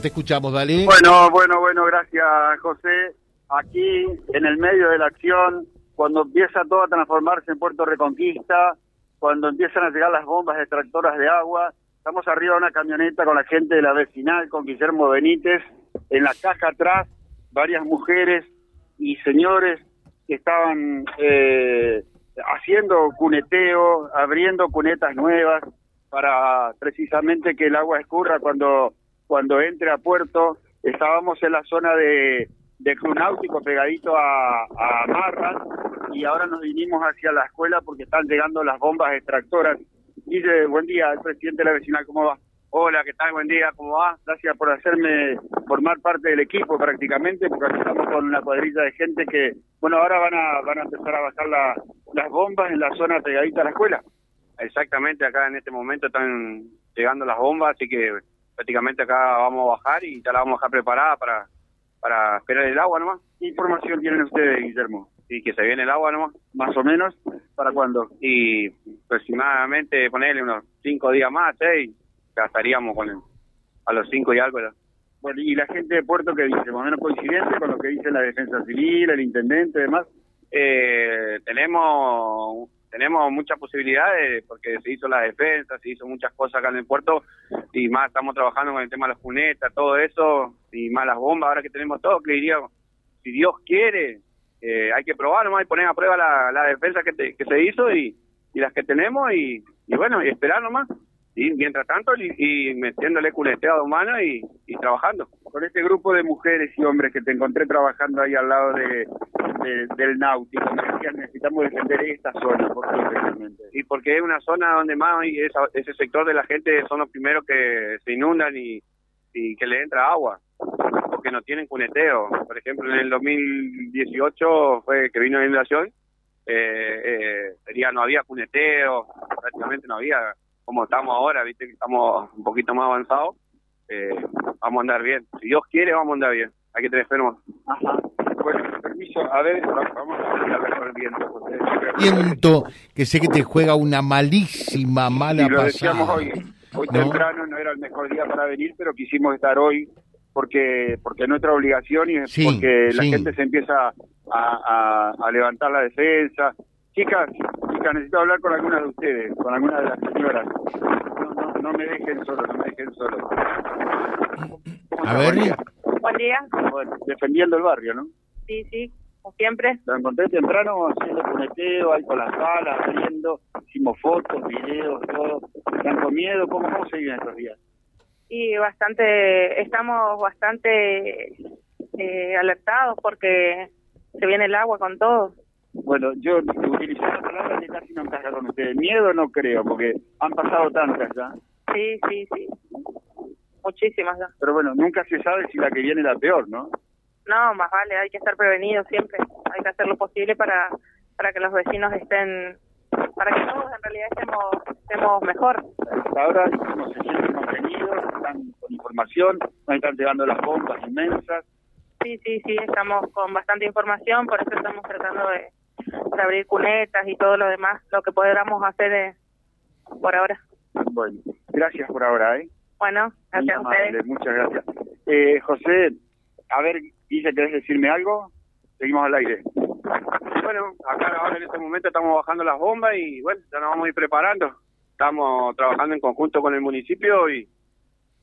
Te escuchamos, dale. Bueno, bueno, bueno, gracias, José. Aquí, en el medio de la acción, cuando empieza todo a transformarse en Puerto Reconquista, cuando empiezan a llegar las bombas extractoras de agua, estamos arriba de una camioneta con la gente de la vecinal, con Guillermo Benítez, en la caja atrás, varias mujeres y señores que estaban eh, haciendo cuneteo, abriendo cunetas nuevas para precisamente que el agua escurra cuando cuando entre a puerto, estábamos en la zona de, de Club Náutico, pegadito a, a Marras, y ahora nos vinimos hacia la escuela porque están llegando las bombas extractoras. Dice, buen día, el presidente de la vecinal, ¿cómo va? Hola, ¿qué tal? Buen día, ¿cómo va? Gracias por hacerme formar parte del equipo prácticamente, porque aquí estamos con una cuadrilla de gente que, bueno, ahora van a, van a empezar a bajar las bombas en la zona pegadita a la escuela. Exactamente, acá en este momento están llegando las bombas, así que prácticamente acá vamos a bajar y ya la vamos a dejar preparada para, para esperar el agua nomás. ¿Qué información tienen ustedes, Guillermo? Y que se viene el agua nomás. ¿Más o menos? ¿Para cuándo? Y aproximadamente ponerle unos cinco días más, seis, ya estaríamos con a los cinco y algo ya. Bueno, ¿y la gente de Puerto qué dice? ¿Más o menos coincidente con lo que dice la Defensa Civil, el Intendente y demás? Eh, tenemos tenemos muchas posibilidades porque se hizo la defensa, se hizo muchas cosas acá en el puerto y más estamos trabajando con el tema de las cunetas, todo eso y más las bombas, ahora que tenemos todo, que diría, si Dios quiere, eh, hay que probar nomás y poner a prueba la, defensa que, que se hizo y, y las que tenemos y, y bueno, y esperar nomás y mientras tanto y, metiéndole cuneteado humano y, y trabajando. Con este grupo de mujeres y hombres que te encontré trabajando ahí al lado de, del náutico, me decías, necesitamos defender esta zona, ¿por Y porque es una zona donde más ese sector de la gente son los primeros que se inundan y, y que le entra agua, porque no tienen cuneteo. Por ejemplo, en el 2018 fue que vino la inundación, eh, eh, sería, no había cuneteo, prácticamente no había como estamos ahora, viste que estamos un poquito más avanzados, eh, vamos a andar bien. Si Dios quiere, vamos a andar bien. Hay que tener fe Ajá. Bueno, permiso, a ver, vamos a ver con el viento. Viento, que sé que te juega una malísima, mala lo decíamos hoy, hoy temprano no era el mejor día para venir, pero quisimos estar hoy porque porque es nuestra obligación y es porque la gente se empieza a, a, a levantar la defensa. Chicas, necesito hablar con alguna de ustedes, con alguna de las señoras. No, no, me dejen solo, no me dejen solo. A ver. Buen día. Bueno, defendiendo el barrio, ¿no? Sí, sí, como siempre. Lo encontré temprano haciendo puneteo, ahí con las salas, viendo, hicimos fotos, videos, todo. ¿Están con miedo? ¿Cómo, cómo se viven estos días? Y bastante, estamos bastante eh, alertados porque se viene el agua con todo. Bueno, yo utilicé la palabra que casi no encaja con ustedes. Miedo no creo, porque han pasado tantas ya. Sí, sí, sí. Muchísimas ya. Pero bueno, nunca se sabe si la que viene es la peor, ¿no? No, más vale, hay que estar prevenidos siempre. Hay que hacer lo posible para, para que los vecinos estén, para que todos en realidad estemos, estemos mejor. Ahora se sienten mantenidos, están con información, nos están llegando las bombas inmensas. Sí, sí, sí, estamos con bastante información, por eso estamos tratando de para abrir cunetas y todo lo demás, lo que podamos hacer eh, por ahora. Bueno, gracias por ahora, ¿eh? Bueno, gracias a ustedes. Muchas gracias. Eh, José, a ver, dice, ¿querés decirme algo? Seguimos al aire. Bueno, acá ahora en este momento estamos bajando las bombas y bueno, ya nos vamos a ir preparando. Estamos trabajando en conjunto con el municipio y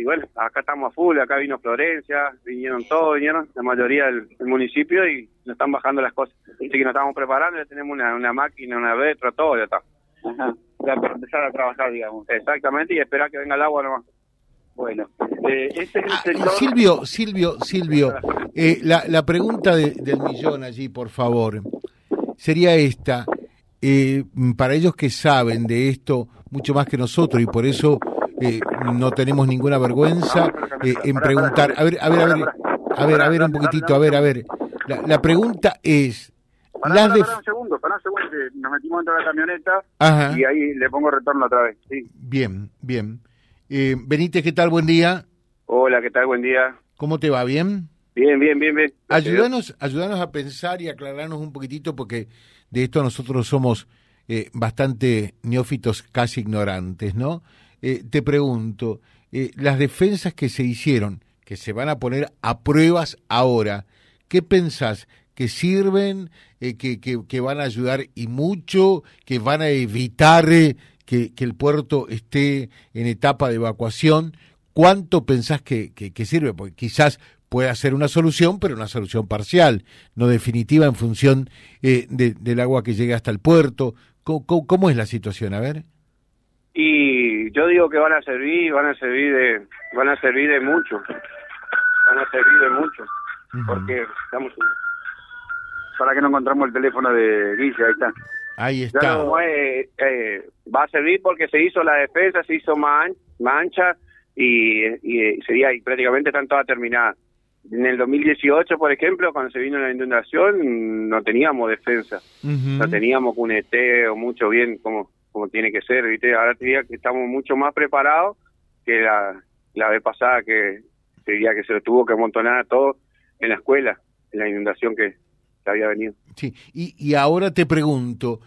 y bueno, acá estamos a full, acá vino Florencia, vinieron todos, vinieron la mayoría del, municipio y nos están bajando las cosas. Así que nos estamos preparando, ya tenemos una, una máquina, una retro, todo ya está. Ajá. Ya para empezar a trabajar, digamos. Exactamente, y esperar que venga el agua nomás. Bueno, eh, este es el ah, sector... Silvio, Silvio, Silvio, eh, la, la pregunta del millón allí, por favor, sería esta. Eh, para ellos que saben de esto mucho más que nosotros y por eso eh, no tenemos ninguna vergüenza eh, en preguntar. A ver, a ver, a ver, a ver, a ver un poquitito, a ver, a ver. La, la pregunta es... Pará, las un segundo, pará un segundo, nos metimos dentro de la camioneta y ahí le pongo retorno otra vez. Sí. Bien, bien. Eh, Benítez, ¿qué tal? Buen día. Hola, ¿qué tal? Buen día. ¿Cómo te va? ¿Bien? Bien, bien, bien, bien. Ayúdanos, ayúdanos a pensar y aclararnos un poquitito porque de esto nosotros somos eh, bastante neófitos, casi ignorantes, ¿no? Eh, te pregunto, eh, las defensas que se hicieron, que se van a poner a pruebas ahora, ¿qué pensás? ¿Que sirven, que, que, van a ayudar y mucho, que van a evitar que, que, el puerto esté en etapa de evacuación? ¿Cuánto pensás que, que sirve? Porque quizás pueda ser una solución, pero una solución parcial, no definitiva en función eh, del agua que llegue hasta el puerto. ¿Cómo, es la situación? A ver. Y yo digo que van a servir, van a servir de, van a servir de mucho, van a servir de mucho, porque estamos para que no encontramos el teléfono de Guille, ahí está. Ahí está. Eh, eh, va a servir porque se hizo la defensa, se hizo mancha y, y sería y prácticamente están todas terminadas. En el 2018, por ejemplo, cuando se vino la inundación, no teníamos defensa, no teníamos un o mucho bien como, como tiene que ser, ¿viste? Ahora diría que estamos mucho más preparados que la, la vez pasada que sería que se lo tuvo que amontonar todo en la escuela, en la inundación que, había venido. Sí, y, y ahora te pregunto,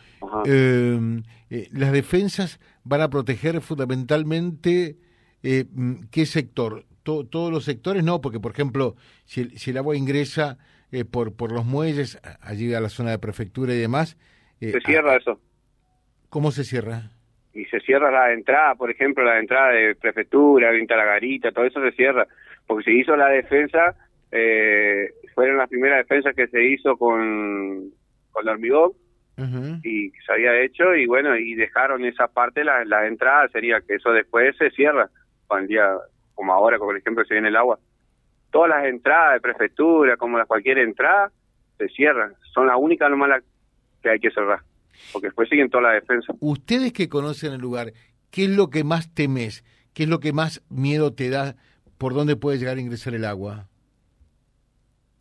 em, eh, ¿las defensas van a proteger fundamentalmente eh, qué sector? Todos los sectores no, porque por ejemplo, si el, si el agua ingresa eh, por, por los muelles, allí a la zona de prefectura y demás... Eh, se cierra eso. ¿Cómo se cierra? Y se cierra la entrada, por ejemplo, la entrada de prefectura, Vinta la Garita, todo eso se cierra, porque se hizo la defensa, eh, fueron las primeras defensas que se hizo con, con el hormigón, y se había hecho, y bueno, y dejaron esa parte, la, la entrada sería que eso después se cierra, cuando el día como ahora, por ejemplo se viene el agua, todas las entradas de prefectura, como las cualquier entrada, se cierran. Son las únicas nomás que hay que cerrar, porque después siguen toda la defensa. Ustedes que conocen el lugar, ¿qué es lo que más temes? ¿Qué es lo que más miedo te da? ¿Por dónde puede llegar a ingresar el agua?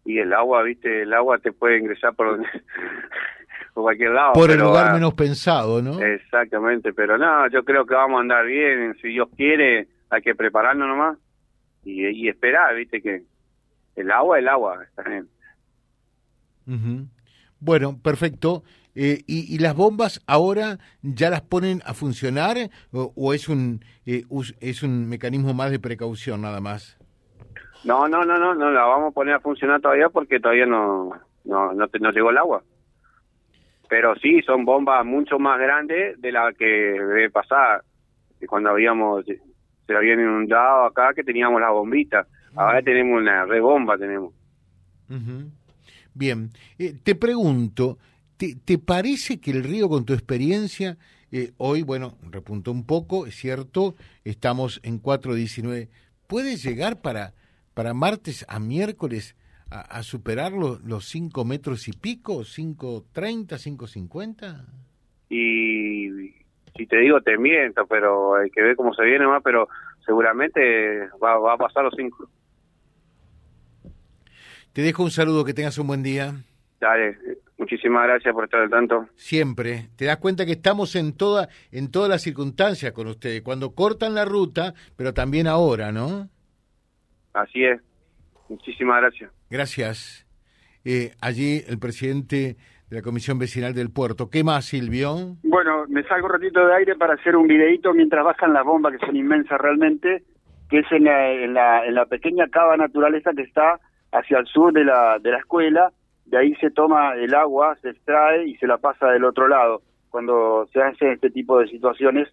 Y el agua, viste, el agua te puede ingresar por donde... por cualquier lado. Por el lugar menos pensado, ¿no? Exactamente, pero no, yo creo que vamos a andar bien, si Dios quiere, hay que prepararnos nomás y, esperar, viste que el agua, el agua, está bien. Bueno, perfecto. Eh, y, las bombas ahora ya las ponen a funcionar o, es un eh, es un mecanismo más de precaución nada más? No, no, no, no, no la vamos a poner a funcionar todavía porque todavía no no no, no llegó el agua. Pero sí, son bombas mucho más grandes de la que debe pasar cuando habíamos se habían inundado acá que teníamos la bombita. Ahora tenemos una rebomba, tenemos. Bien, eh, te pregunto, ¿te, ¿te, parece que el río con tu experiencia, eh, hoy, bueno, repuntó un poco, es cierto, estamos en 4.19, ¿puede llegar para, para martes a miércoles a, a superar los, los 5 metros y pico, 5.30, 5.50? Y si te digo te miento, pero hay que ver cómo se viene más, pero seguramente va, va a pasar los cinco. Te dejo un saludo, que tengas un buen día. Dale, muchísimas gracias por estar al tanto. Siempre. Te das cuenta que estamos en toda en todas las circunstancias con ustedes, cuando cortan la ruta, pero también ahora, ¿no? Así es. Muchísimas gracias. Gracias. Eh, allí el presidente de la Comisión Vecinal del Puerto. ¿Qué más, Silvio? Bueno, me salgo un ratito de aire para hacer un videito mientras bajan las bombas, que son inmensas realmente, que es en la, en la, pequeña cava naturaleza que está hacia el sur de la, de la escuela. De ahí se toma el agua, se extrae y se la pasa del otro lado. Cuando se hacen este tipo de situaciones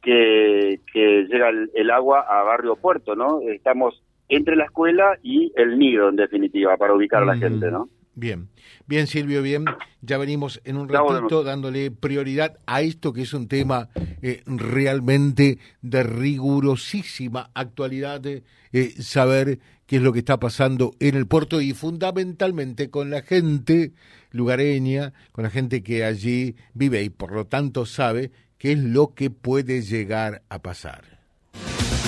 que, que llega el, agua a Barrio Puerto, ¿no? Estamos entre la escuela y el nido, en definitiva, para ubicar a la mm. gente, ¿no? Bien, bien Silvio, bien. Ya venimos en un ratito dándole prioridad a esto que es un tema eh, realmente de rigurosísima actualidad, eh, saber qué es lo que está pasando en el puerto y fundamentalmente con la gente lugareña, con la gente que allí vive y por lo tanto sabe qué es lo que puede llegar a pasar.